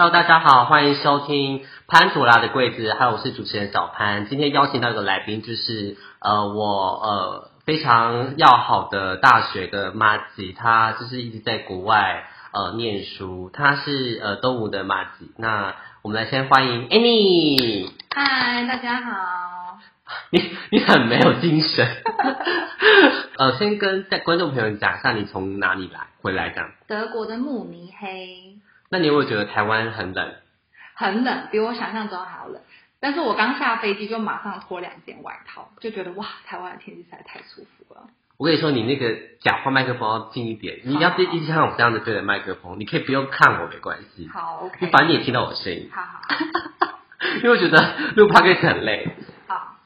Hello，大家好，欢迎收听潘朵拉的柜子，还有我是主持人小潘。今天邀请到一个来宾，就是呃我呃非常要好的大学的马吉，他就是一直在国外呃念书，他是呃东吴的马吉。那我们来先欢迎 Annie。嗨，大家好。你你很没有精神。呃，先跟在观众朋友讲一下，你从哪里来回来这样？德国的慕尼黑。那你有没有觉得台湾很冷？很冷，比我想象中还要冷。但是我刚下飞机就马上脱两件外套，就觉得哇，台湾的天气实在太舒服了。我跟你说，你那个讲话麦克风要近一点，你要一直像我这样子对着麦克风，你可以不用看我没关系。好，OK。你反正你也听到我的声音。好好。因为我觉得录 p o d 很累。好。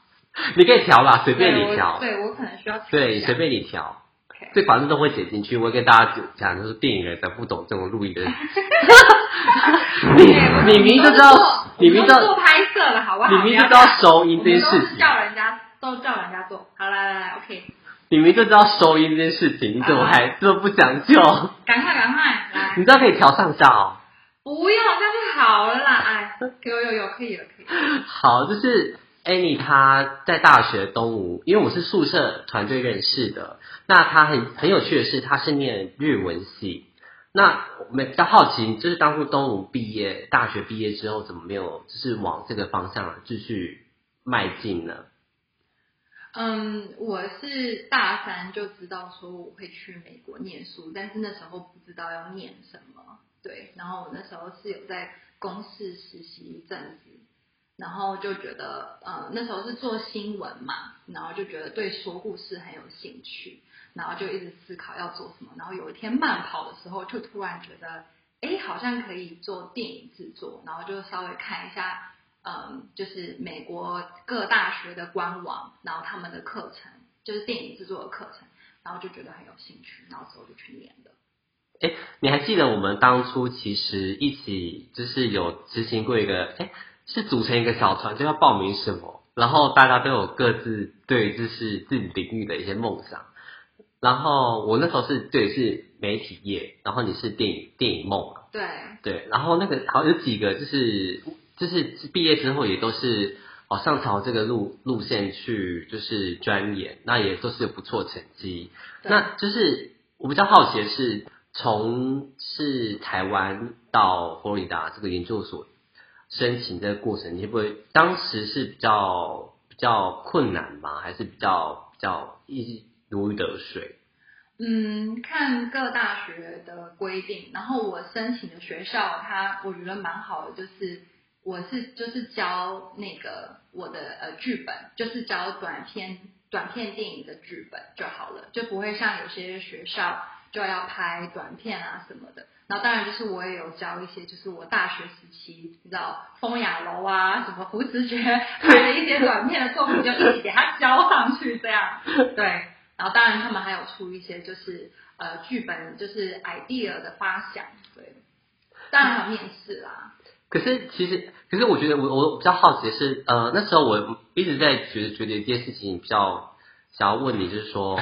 你可以调啦，随便你调。对我可能需要。对，随便你调。这反正都会写进去，我会跟大家讲，就是电影人才不懂这种录音的。你你明就知道，你明知道做拍摄了，好不好？你明就知道收音这件事情，叫人家都叫人家做。好，来来来，OK。你明就知道收音这件事情，你怎么还这么不讲究？赶快赶快来！你知道可以调上下哦。不用，这样就好了啦。哎，有有有，可以了，可以。好，就是。Annie 她在大学东吴，因为我是宿舍团队认识的。那他很很有趣的是，他是念日文系。那我们比较好奇，就是当初东吴毕业，大学毕业之后，怎么没有就是往这个方向继续迈进呢？嗯，我是大三就知道说我会去美国念书，但是那时候不知道要念什么。对，然后我那时候是有在公司实习一阵子。然后就觉得，呃，那时候是做新闻嘛，然后就觉得对说故事很有兴趣，然后就一直思考要做什么。然后有一天慢跑的时候，就突然觉得，哎，好像可以做电影制作。然后就稍微看一下，嗯，就是美国各大学的官网，然后他们的课程，就是电影制作的课程，然后就觉得很有兴趣，然后之后就去念了。哎，你还记得我们当初其实一起就是有执行过一个，哎。是组成一个小团，就要报名什么，然后大家都有各自对就是自己领域的一些梦想。然后我那时候是对是媒体业，然后你是电影电影梦。对对，然后那个好有几个就是就是毕业之后也都是哦上朝这个路路线去就是钻研，那也都是有不错成绩。那就是我比较好奇的是，从是台湾到佛罗里达这个研究所。申请这个过程，你会不会当时是比较比较困难吗？还是比较比较一如鱼得水？嗯，看各大学的规定，然后我申请的学校，它我觉得蛮好的，就是我是就是教那个我的呃剧本，就是教短片短片电影的剧本就好了，就不会像有些学校就要拍短片啊什么的。然后当然就是我也有教一些，就是我大学时期，你知道风雅楼啊，什么胡子觉拍的一些短片的作品，就一起给他交上去这样。对，然后当然他们还有出一些就是呃剧本，就是 idea 的发想。对，当然还有面试啦。可是其实，可是我觉得我我比较好奇的是，呃那时候我一直在觉得觉得一件事情比较想要问你，就是说，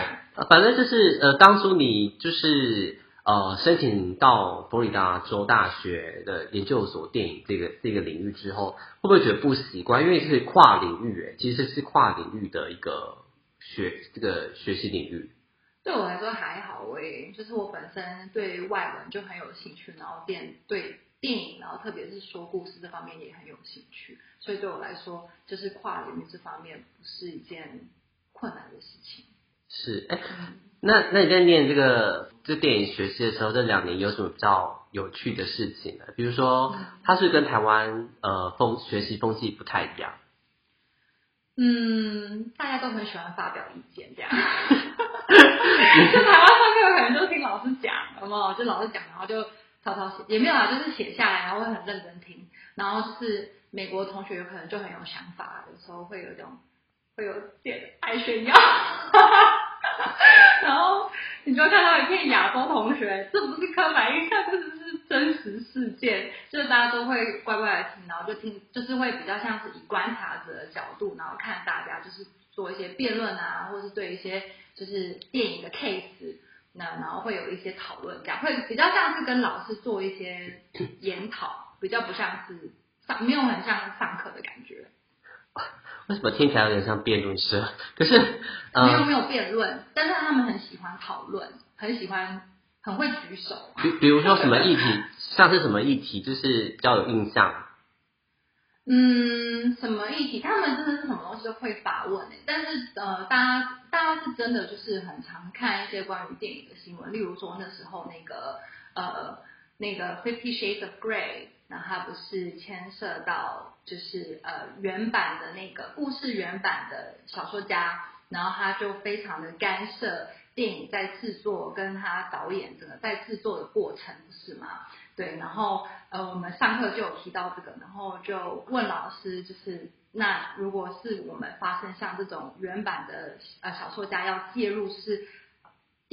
反正就是呃当初你就是。呃，申请到佛罗里达州大学的研究所电影这个这个领域之后，会不会觉得不习惯？因为是跨领域，诶，其实是跨领域的一个学这个学习领域。对我来说还好诶，就是我本身对外文就很有兴趣，然后电对电影，然后特别是说故事这方面也很有兴趣，所以对我来说，就是跨领域这方面不是一件困难的事情。是，哎。那那你在念这个这电影学习的时候，这两年有什么比较有趣的事情呢？比如说，它是跟台湾呃风学习风气不太一样。嗯，大家都很喜欢发表意见，这样。就台湾上课可能就听老师讲，有没有？就老师讲，然后就抄抄写，也没有啊，就是写下来，然后会很认真听。然后是美国同学有可能就很有想法，有时候会有一种会有点爱炫耀。然后你就看到一片亚洲同学，这不是刻板印象，这是是真实事件，就是大家都会乖乖的听，然后就听，就是会比较像是以观察者的角度，然后看大家就是做一些辩论啊，或是对一些就是电影的 case，那然后会有一些讨论，这样会比较像是跟老师做一些研讨，比较不像是上，没有很像上课的感觉。为什么听起来有点像辩论社？可是呃，没有没有辩论，但是他们很喜欢讨论，很喜欢，很会举手。比比如说什么议题，像是什么议题，就是比较有印象。嗯，什么议题？他们真的是什么东西都会发问诶。但是呃，大家大家是真的就是很常看一些关于电影的新闻，例如说那时候那个呃那个 Fifty Shades of Grey，那它不是牵涉到就是呃原版的那个故事原版的小说家，然后他就非常的干涉电影在制作跟他导演整个在制作的过程，是吗？对，然后呃，我们上课就有提到这个，然后就问老师，就是那如果是我们发生像这种原版的呃小说家要介入，是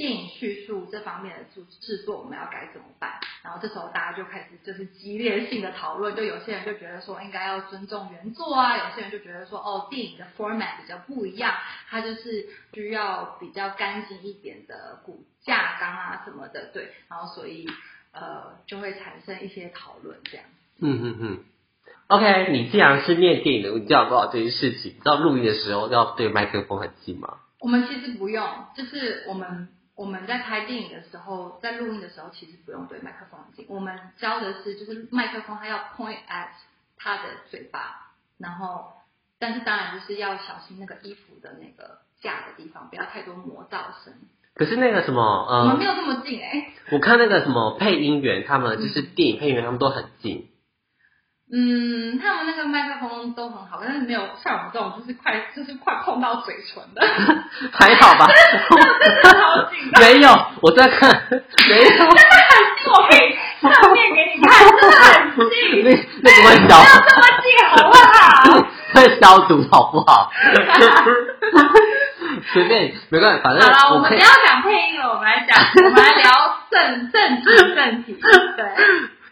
电影叙述这方面的制制作，我们要该怎么办？然后这时候大家就开始就是激烈性的讨论，就有些人就觉得说应该要尊重原作啊，有些人就觉得说哦，电影的 format 比较不一样，它就是需要比较干净一点的骨架钢啊什么的，对，然后所以。呃，就会产生一些讨论这样。嗯嗯嗯。OK，你既然是念电影的，你知道多少这件事情？知道录音的时候要对麦克风很近吗？我们其实不用，就是我们我们在拍电影的时候，在录音的时候，其实不用对麦克风很近。我们教的是，就是麦克风它要 point at 他的嘴巴，然后，但是当然就是要小心那个衣服的那个架的地方，不要太多磨噪声。可是那个什么，呃，我们没有这么近哎。我看那个什么配音员，他们就是电影配音员，他们都很近。嗯，他们那个麦克风都很好，但是没有像我们这种，就是快，就是快碰到嘴唇的。还好吧？没有，我在看，没有。真的很近，我可以侧面给你看，真的很近。那那个会消，没有这么近，好不好？会消毒，好不好？随便，没关系，反正好了，我们不要讲配音了，我们来讲，我们来聊正正题正题。对，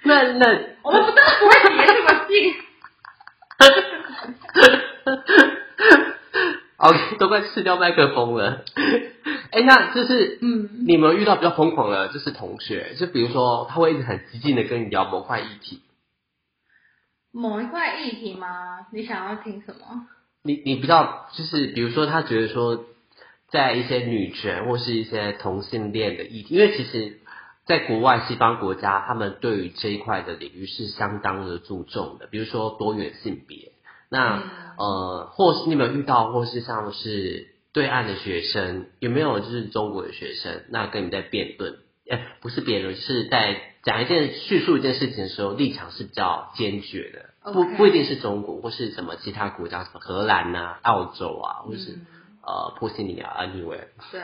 那那 我们真的不会叠这么近。OK，都快吃掉麦克风了。哎，那就是嗯，你们遇到比较疯狂的，就是同学，就比如说他会一直很激进的跟你聊某块议题。某一块议题吗？你想要听什么？你你比较就是比如说他觉得说。在一些女权或是一些同性恋的议题，因为其实，在国外西方国家，他们对于这一块的领域是相当的注重的。比如说多元性别，那呃，或是你有没有遇到，或是像是对岸的学生，有没有就是中国的学生，那跟你在辩论，哎，不是辩论，是在讲一件叙述一件事情的时候，立场是比较坚决的，不不一定是中国或是什么其他国家，什么荷兰呐、澳洲啊，或是。呃，波西尼亚，anyway。对，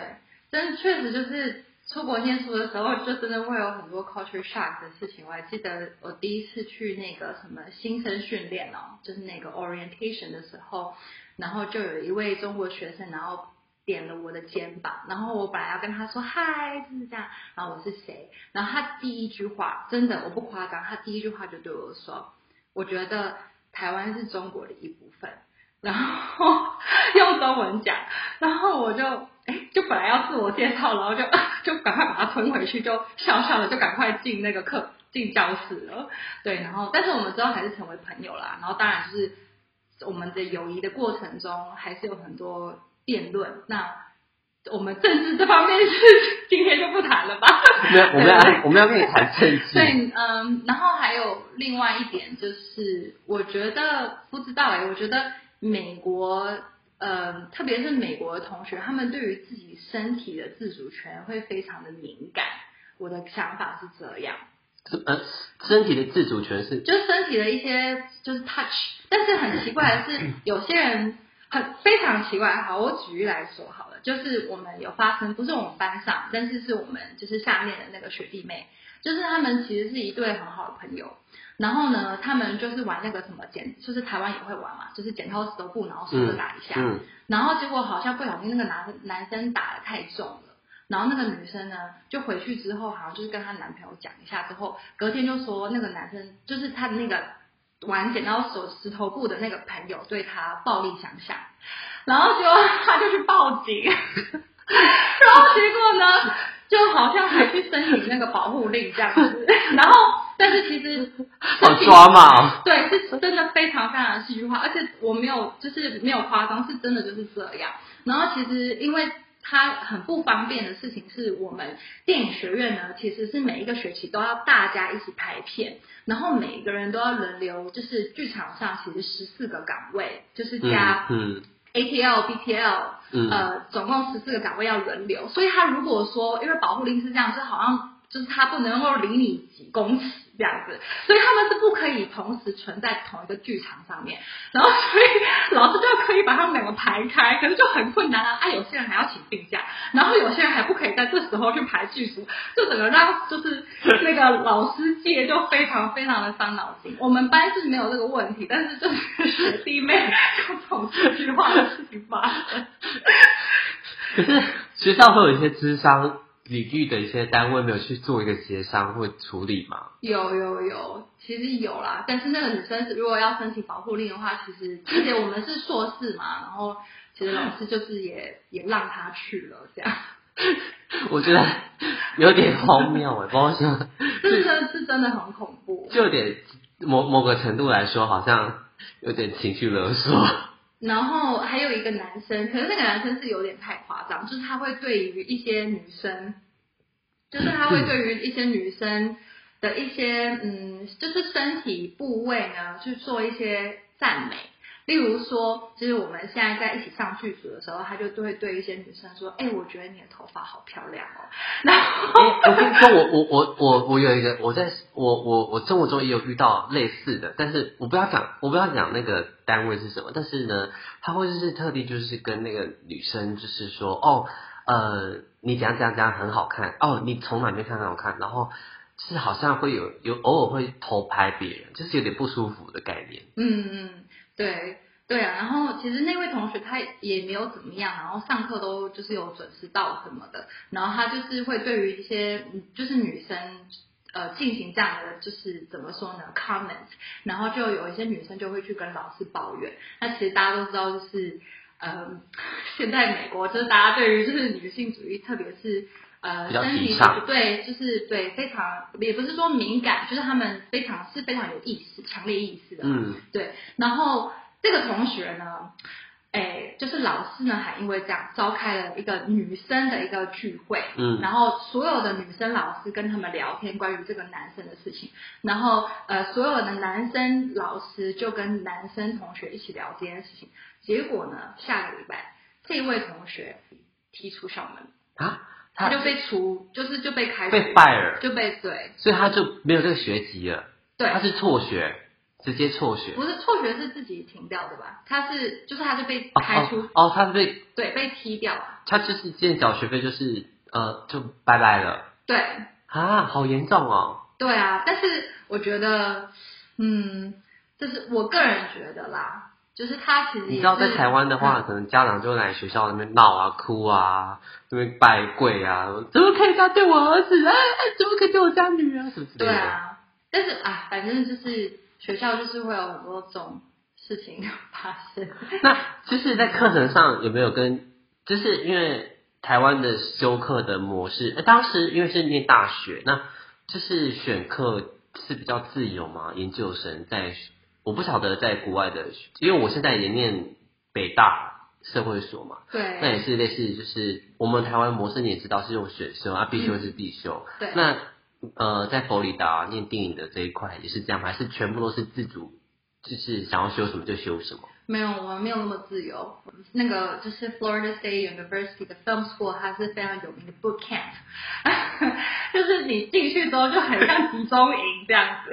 真确实就是出国念书的时候，就真的会有很多 culture shock 的事情。我还记得我第一次去那个什么新生训练哦，就是那个 orientation 的时候，然后就有一位中国学生，然后点了我的肩膀，然后我本来要跟他说嗨，就是这样，然后我是谁，然后他第一句话真的我不夸张，他第一句话就对我说，我觉得台湾是中国的一部分。然后 用中文讲，然后我就哎，就本来要自我介绍，然后就就赶快把它吞回去，就笑笑的就赶快进那个课进教室了。对，然后但是我们之后还是成为朋友啦。然后当然就是我们的友谊的过程中，还是有很多辩论。那我们政治这方面是今天就不谈了吧？我们要我们要我们要跟你谈政治。对，嗯，然后还有另外一点就是，我觉得不知道哎，我觉得。美国，呃，特别是美国的同学，他们对于自己身体的自主权会非常的敏感。我的想法是这样。呃，身体的自主权是？就身体的一些就是 touch，但是很奇怪的是，有些人很非常奇怪。好，我举例来说好了，就是我们有发生，不是我们班上，但是是我们就是下面的那个学弟妹，就是他们其实是一对很好的朋友。然后呢，他们就是玩那个什么剪，就是台湾也会玩嘛，就是剪刀石头布，然后手打一下。嗯。然后结果好像不小心那个男男生打的太重了，然后那个女生呢，就回去之后好像就是跟她男朋友讲一下之后，隔天就说那个男生就是他的那个玩剪刀手石头布的那个朋友对他暴力相向，然后就他就去报警，然后结果呢，就好像还去申请那个保护令这样子，然后。但是其实 好抓嘛哦。对，是真的非常非常戏剧化，而且我没有就是没有夸张，是真的就是这样。然后其实因为它很不方便的事情是我们电影学院呢，其实是每一个学期都要大家一起拍片，然后每一个人都要轮流，就是剧场上其实十四个岗位，就是加嗯 ATL、BTL，嗯呃，总共十四个岗位要轮流，所以他如果说因为保护令是这样，就好像就是他不能够离你几公尺这样子，所以他们是不可以同时存在同一个剧场上面，然后所以老师就可以把他们两个排开，可是就很困难啊，啊，有些人还要请病假，然后有些人还不可以在这时候去排剧组，就整个让就是那个老师界就非常非常的伤脑筋。我们班是没有这个问题，但是就是弟妹有这句话的事情发生。可是学校会有一些智商领域的一些单位没有去做一个协商或处理吗？有有有，其实有啦，但是那个女生如果要申请保护令的话，其实而且我们是硕士嘛，然后其实老师就是也也让她去了，这样，我觉得有点荒谬哎，不知道为什么，这真的是真的很恐怖。就有点某某个程度来说，好像有点情绪勒索。然后还有一个男生，可是那个男生是有点太夸张，就是他会对于一些女生，就是他会对于一些女生的一些嗯，就是身体部位呢，去做一些赞美。例如说，就是我们现在在一起上剧组的时候，他就会对一些女生说：“哎、我觉得你的头发好漂亮哦。”然后哎我跟你说，我我我我我有一个，我在我我我生活中也有遇到类似的，但是我不要讲，我不要讲那个单位是什么，但是呢，他会就是特地就是跟那个女生就是说，哦，呃，你怎样怎样怎样很好看，哦，你从哪边看很好看，然后是好像会有有偶尔会偷拍别人，就是有点不舒服的概念。嗯嗯，对对啊，然后其实那位同学他也没有怎么样，然后上课都就是有准时到什么的，然后他就是会对于一些就是女生呃进行这样的就是怎么说呢 comment，然后就有一些女生就会去跟老师抱怨，那其实大家都知道就是。呃，现在美国就是大家对于就是女性主义，特别是呃身体对，就是对非常也不是说敏感，就是他们非常是非常有意识、强烈意识的。嗯对，然后这个同学呢，哎，就是老师呢还因为这样召开了一个女生的一个聚会，嗯然后所有的女生老师跟他们聊天关于这个男生的事情，然后呃所有的男生老师就跟男生同学一起聊这件事情，结果呢下个礼拜这位同学踢出校门，啊，他他就被除，就是就被开除，被 fire，就被对所以他就没有这个学籍了，对，他是辍学，直接辍学。不是辍学是自己停掉的吧？他是就是他是被哦开除，哦哦，他是被对，被踢掉啊。他就是之前缴学费就是呃就拜拜了对啊，好严重哦。对啊，但是我觉得，嗯，就是我个人觉得啦，就是他其实你知道在台湾的话，嗯可能家长就会来学校那边闹啊、哭啊、那边拜跪啊，怎么可以这样对我儿子？哎哎，怎么可以对我家女儿？什么之类的。对啊，但是啊，反正就是学校就是会有很多种事情发生。那就是在课程上有没有跟，就是因为台湾的修课的模式，呃当时因为是念大学，那就是选课是比较自由嘛？研究生在，我不晓得在国外的，因为我现在也念北大社会所嘛，对那也是类似，就是我们台湾模式你也知道是用选修啊，必修是必修。对，那呃，在佛罗里达念电影的这一块也是这样吗，还是全部都是自主，就是想要修什么就修什么？没有，我们没有那么自由。那个就是 Florida State University 的 Film School，它是非常有名的 boot camp，就是你进去之后就很像集中营这样子。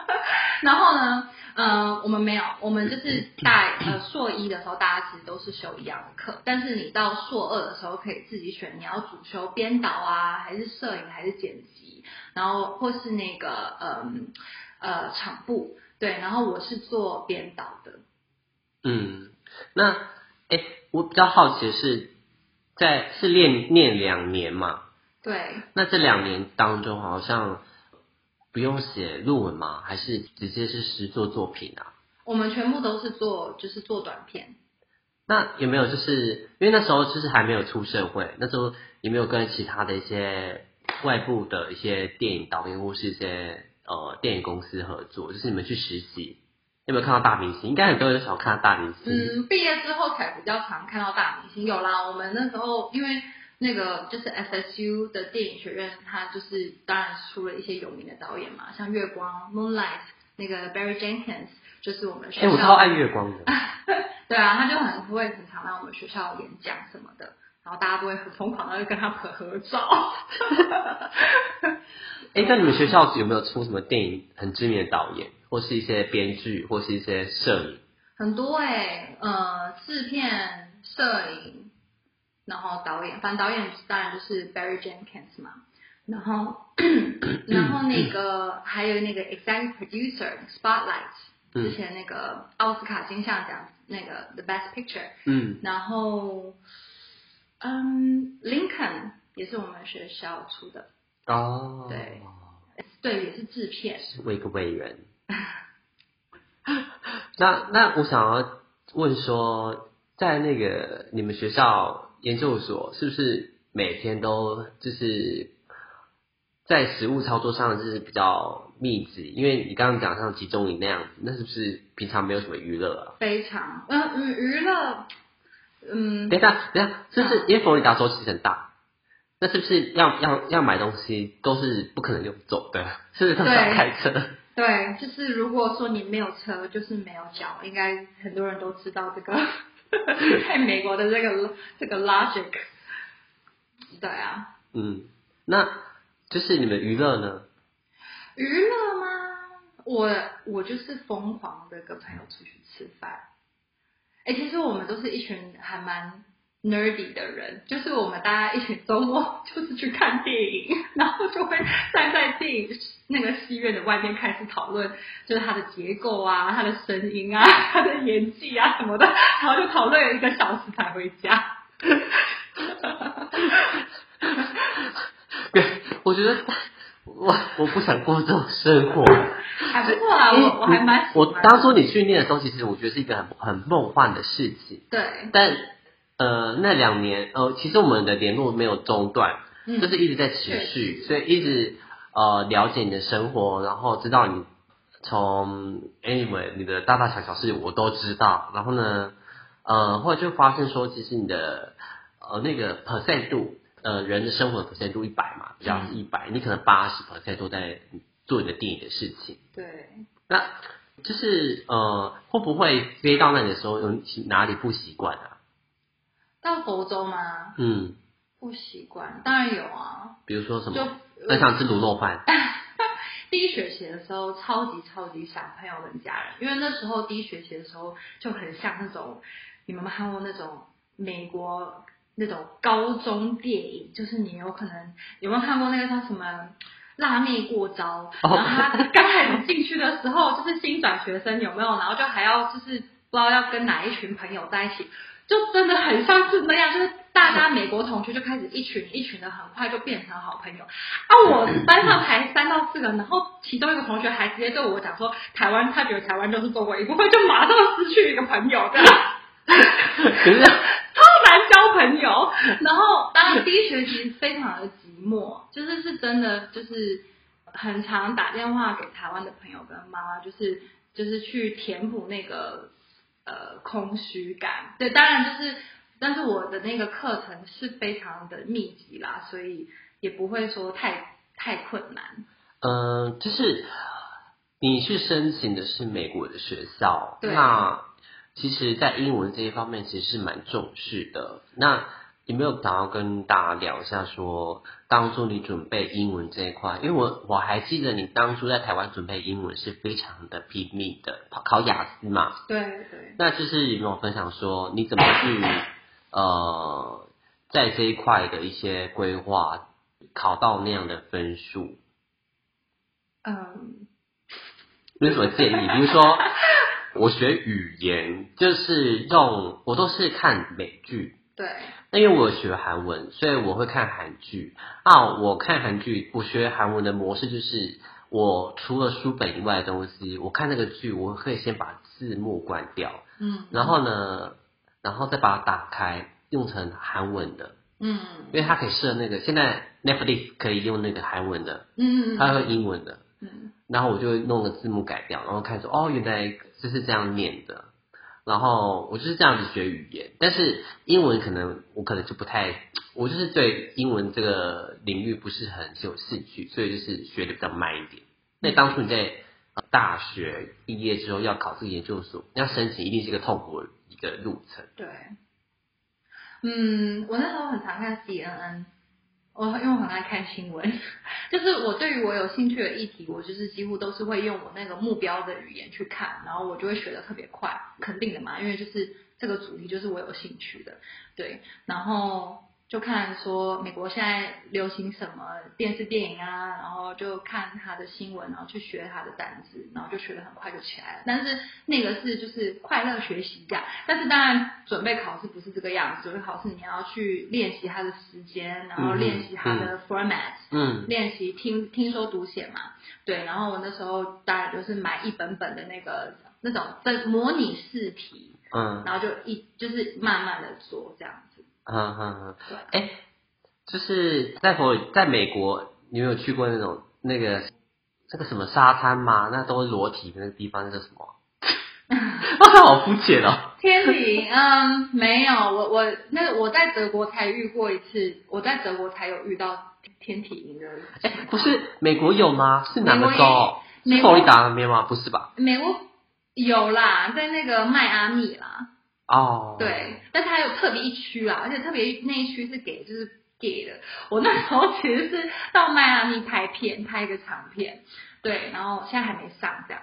然后呢，呃，我们没有，我们就是 在呃硕一的时候，大家其实都是修一样的课，但是你到硕二的时候可以自己选，你要主修编导啊，还是摄影，还是剪辑，然后或是那个嗯呃场部，对，然后我是做编导的。嗯，那哎，我比较好奇的是，在是练念两年嘛？对，那这两年当中好像不用写论文吗？还是直接是实作作品啊？我们全部都是做就是做短片。那有没有就是因为那时候就是还没有出社会，那时候有没有跟其他的一些外部的一些电影导演或是一些呃电影公司合作，就是你们去实习，有没有看到大明星？应该很多人都想看到大明星。嗯，毕业之后才比较常看到大明星。有啦，我们那时候因为那个就是 FSU 的电影学院，它就是当然出了一些有名的导演嘛，像月光 Moonlight 那个 Barry Jenkins，就是我们学哎、我校。超爱月光的。对啊，他就很会很常来我们学校演讲什么的，然后大家都会很疯狂的跟他合合照。哎、那你们学校有没有出什么电影很知名的导演，或是一些编剧，或是一些摄影？很多哎、呃，制片、摄影，然后导演，反正导演当然就是 Barry Jenkins 嘛，然后 然后那个还有那个 Executive Producer Spotlight，嗯。之前那个奥斯卡金像奖那个 The Best Picture，嗯，然后嗯，Lincoln 也是我们学校出的，哦，对。对，也是制片。是为个伟人。那那我想要问说，在那个你们学校研究所，是不是每天都就是在实物操作上就是比较密集？因为你刚刚讲像集中营那样子，那是不是平常没有什么娱乐啊？非常，嗯嗯，娱乐，嗯，等一下，等一下，就是因为佛罗里达州其实很大，那是不是要要要买东西都是不可能用走的？是不是都是要对开车？对，就是如果说你没有车，就是没有脚，应该很多人都知道这个，在美国的这个这个 logic。对啊，嗯，那就是你们娱乐呢？娱乐吗？我我就是疯狂的跟朋友出去吃饭。哎，其实我们都是一群还蛮 nerdy 的人，就是我们大家一起周末 就是去看电影，然后就会站在电影那个戏院的外面开始讨论，就是它的结构啊、它的声音啊、它的演技啊什么的，然后就讨论了一个小时才回家。对，我觉得我我不想过这种生活。还不错啊，我我还蛮喜欢我当初你去念的时候，其实我觉得是一个很很梦幻的事情。对，但呃，那两年呃，其实我们的联络没有中断，嗯就是一直在持续，所以一直呃了解你的生活，然后知道你从 anyway 你的大大小小事我都知道，然后呢，呃，后来就发现说，其实你的呃那个 percent 度，呃人的生活的 percent 度一百嘛，比较是一百、你可能八十 percent 都在做你的电影的事情。对，那就是呃，会不会飞到那里的时候有哪里不习惯啊？到佛州吗？嗯，不习惯，当然有啊。比如说什么就么？很想吃卤肉饭。第一学期的时候，超级超级想朋友跟家人，因为那时候第一学期的时候就很像那种你们有没有看过那种美国那种高中电影，就是你有可能有没有看过那个叫什么？辣妹过招，然后他刚开始进去的时候就是新转学生，有没有？然后就还要就是不知道要跟哪一群朋友在一起，就真的很像是那样，就是大家美国同学就开始一群一群的，很快就变成好朋友。啊，我班上才三到四个，然后其中一个同学还直接对我讲说，台湾他觉得台湾就是中国一部分，就马上失去一个朋友，这样超难交朋友。然后当然第一学期非常的寂寞，就是是真的就是很常打电话给台湾的朋友跟妈妈，就是就是去填补那个呃空虚感。对，当然就是，但是我的那个课程是非常的密集啦，所以也不会说太太困难。嗯，就是你去申请的是美国的学校，那其实，在英文这一方面其实是蛮重视的。那有没有想要跟大家聊一下说当初你准备英文这一块？因为我我还记得你当初在台湾准备英文是非常的拼命的，考考雅思嘛。对对，那就是有没有分享说你怎么去呃在这一块的一些规划，考到那样的分数？嗯，有什么建议？比如说，我学语言就是用我都是看美剧，对，那因为我有学韩文，所以我会看韩剧啊。我看韩剧，我学韩文的模式就是，我除了书本以外的东西，我看那个剧，我可以先把字幕关掉，嗯，然后呢，然后再把它打开，用成韩文的，嗯因为它可以设那个，现在 Netflix 可以用那个韩文的，嗯嗯，它会英文的。嗯然后我就会弄个字幕改掉，然后看说哦，原来就是这样念的。然后我就是这样子学语言，但是英文可能我可能就不太，我就是对英文这个领域不是很有兴趣，所以就是学的比较慢一点。那当初你在呃大学毕业之后要考这个研究所，要申请一定是一个痛苦的一个路程。对，嗯，我那时候很常看 CNN，我因为我很爱看新闻，就是我对于我有兴趣的议题，我就是几乎都是会用我那个目标的语言去看，然后我就会学的特别快，肯定的嘛，因为就是这个主题就是我有兴趣的，对，然后。就看说美国现在流行什么电视电影啊，然后就看他的新闻，然后去学他的单词，然后就学的很快就起来了。但是那个是就是快乐学习这样，但是当然准备考试不是这个样子，准备考试你要去练习他的时间，然后练习他的 format，嗯，练习听听说读写嘛，对。然后我那时候当然就是买一本本的那个那种的模拟试题，嗯，然后就一就是慢慢的做这样子。嗯嗯嗯，哎，就是在佛在美国，你有没有去过那种那个那个什么沙滩吗？那都是裸体的那个地方，那叫什么？好肤浅哦。天体，嗯，没有，我我那个我在德国才遇过一次，我在德国才有遇到天体营的。哎，不是美国有吗？是哪个州？美佛罗里达那边吗？不是吧？美国有啦，在那个迈阿密啦。哦，对，但是还有特别一区啦，而且特别那一区是给就是 gay 的。我那时候其实是到迈阿密拍片，拍一个长片，对，然后现在还没上这样，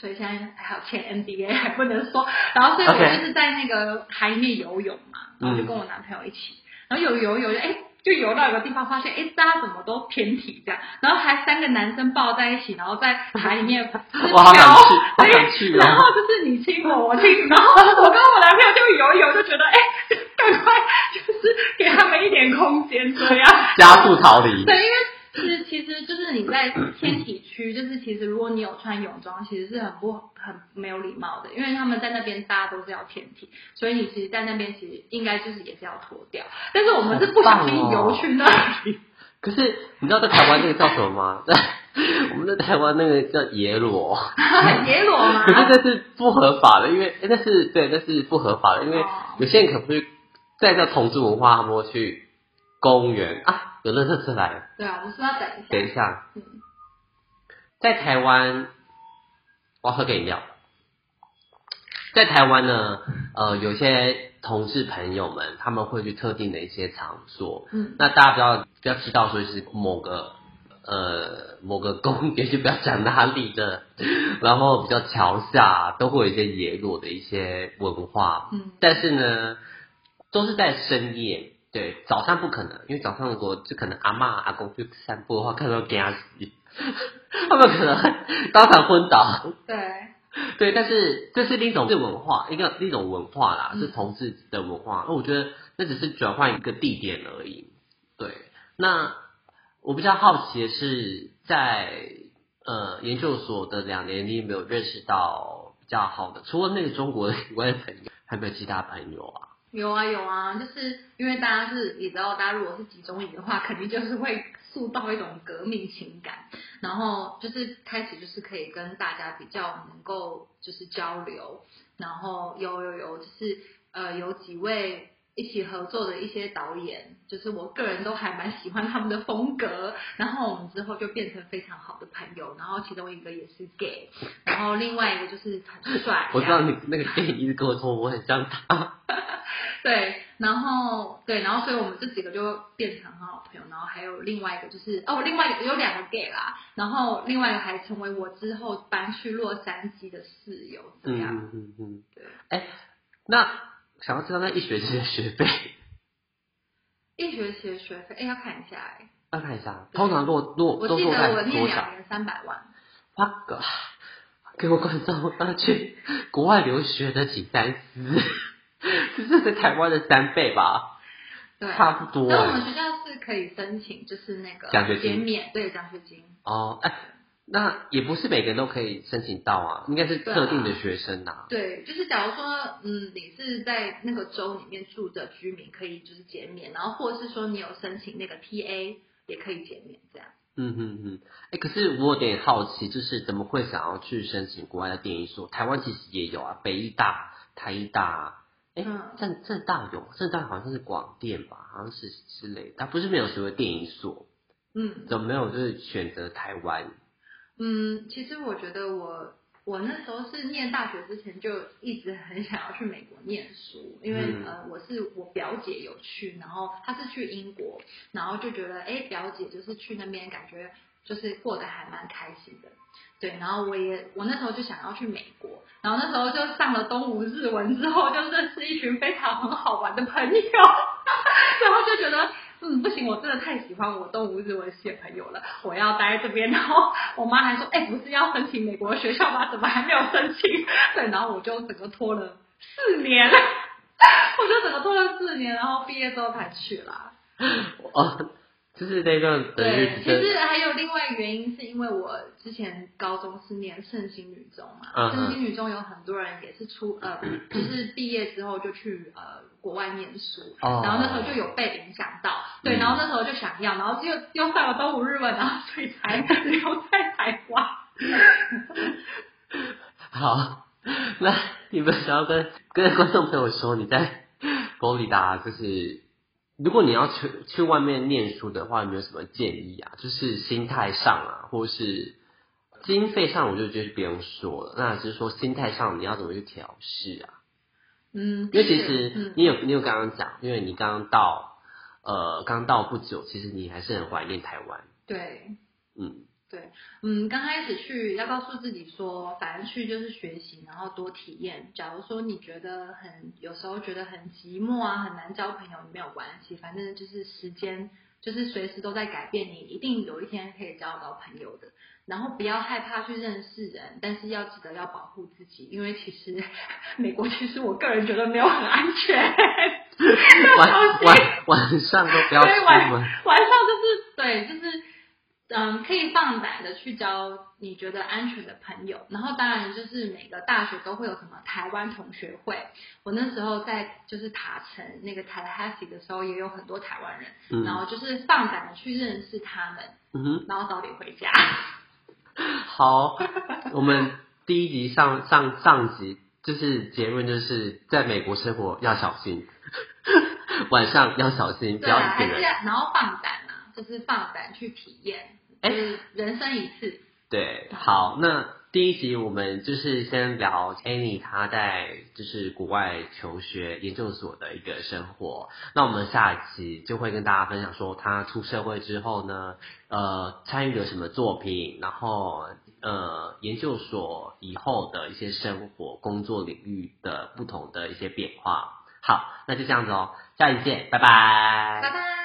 所以现在还有签 NDA 还不能说。然后所以我就是在那个海里面游泳嘛，然后就跟我男朋友一起，然后有游游就哎。就游到一个地方，发现哎，大家怎么都偏体这样，然后还三个男生抱在一起，然后在海里面 哇，好想去，好想去然后就是你亲我，我亲，然后我跟我男朋友就游一游，就觉得哎，赶快就是给他们一点空间，这样加速逃离。对，因为。在天体区，就是其实如果你有穿泳装，其实是很不很没有礼貌的，因为他们在那边大家都是要天体，所以你其实，在那边其实应该就是也是要脱掉。但是我们是不小心游去那里。可是你知道在台湾那个叫什么吗？在 我们在台湾那个叫野裸。野裸吗？可是这是不合法的，因为那是对，那是不合法的，因为有些人可不是在叫同志文化，他们会去公园啊。有乐色车来了。对啊，我们是要等一下。等一下。嗯。在台湾，我要喝个饮料。在台湾呢，呃，有些同事朋友们他们会去特定的一些场所。嗯。那大家不要不要知道说是某个呃某个公园，就不要讲哪里的，然后比较桥下都会有一些野裸的一些文化。嗯。但是呢，都是在深夜。对，早上不可能，因为早上如果就可能阿妈阿公去散步的话，看到惊死，他们可能当场昏倒。对，对，但是这是另一种文化，一个另一种文化啦，是同志的文化。那我觉得那只是转换一个地点而已。对，那我比较好奇的是，在呃研究所的两年，你有没有认识到比较好的？除了那个中国以外的朋友，还有没有其他朋友啊？有啊有啊，就是因为大家是，你知道，大家如果是集中营的话，肯定就是会塑造一种革命情感，然后就是开始就是可以跟大家比较能够就是交流，然后有有有就是呃有几位。一起合作的一些导演，就是我个人都还蛮喜欢他们的风格。然后我们之后就变成非常好的朋友。然后其中一个也是 gay，然后另外一个就是很帅。我知道你那个 gay 一直跟我说我很像他。对，然后对，然后所以我们这几个就变成很好朋友。然后还有另外一个就是哦，另外有两个 gay 啦。然后另外一个还成为我之后搬去洛杉矶的室友，这样。嗯嗯嗯。对。哎，那。想要知道那一学期的学费？一学期的学费，哎，要看一下哎。要看一下，通常落落我记得我念两年三百万。八个，给我观众要去国外留学的请三思，这是台湾的三倍吧？对，差不多。那我们学校是可以申请，就是那个奖学金免，对奖学金。哦，哎。那也不是每个人都可以申请到啊，应该是特定的学生呐。对，就是假如说，嗯，你是在那个州里面住的居民，可以就是减免，然后或者是说你有申请那个 TA，也可以减免这样。嗯嗯嗯，哎，可是我有点好奇，就是怎么会想要去申请国外的电影所？台湾其实也有啊，北医大、台医大，哎，正正大有，正大好像是广电吧，好像是之类的，它不是没有所谓电影所，嗯，怎么没有就是选择台湾？嗯，其实我觉得我。我那时候是念大学之前就一直很想要去美国念书，因为呃我是我表姐有去，然后她是去英国，然后就觉得哎表姐就是去那边感觉就是过得还蛮开心的，对，然后我也我那时候就想要去美国，然后那时候就上了东吴日文之后，就认识一群非常很好玩的朋友，然后就觉得。嗯，不行，我真的太喜欢我东吴日文系的朋友了，我要待在这边。然后我妈还说，哎，不是要申请美国学校吗？怎么还没有申请？对，然后我就整个拖了四年，我就整个拖了四年，然后毕业之后才去啦。哦。就是那段对，其实还有另外原因，是因为我之前高中是念圣心女中嘛，圣心女中有很多人也是出呃，就是毕业之后就去呃国外念书，然后那时候就有被影响到，对，然后那时候就想要，然后又又上了东吴日文，然后所以才 留在台湾。好，那你们想要跟跟观众朋友说你在佛罗里达就是。如果你要去去外面念书的话，有没有什么建议啊？就是心态上啊，或是经费上，我就觉得不用说了。那只是说心态上，你要怎么去调试啊？嗯，因为其实你有你有刚刚讲，因为你刚刚到呃刚到不久，其实你还是很怀念台湾。对，嗯。对，嗯，刚开始去要告诉自己说，反正去就是学习，然后多体验。假如说你觉得很有时候觉得很寂寞啊，很难交朋友，没有关系，反正就是时间就是随时都在改变，你一定有一天可以交到朋友的。然后不要害怕去认识人，但是要记得要保护自己，因为其实 美国其实我个人觉得没有很安全。晚晚晚上都不要出门。晚上就是对，就是。嗯，可以放胆的去交你觉得安全的朋友，然后当然就是每个大学都会有什么台湾同学会。我那时候在就是塔城那个 Tallahassee 的时候，也有很多台湾人，然后就是放胆的去认识他们，嗯然后早点回家。好，我们第一集上上上集就是结论就是在美国生活要小心，晚上要小心，不要一个人，然后放胆啊，就是放胆去体验。哎，人生一次。对，好，那第一集我们就是先聊 Annie 她在就是国外求学研究所的一个生活。那我们下一期就会跟大家分享说她出社会之后呢，呃，参与了什么作品，然后呃，研究所以后的一些生活、工作领域的不同的一些变化。好，那就这样子哦，下一期见，拜拜。拜拜。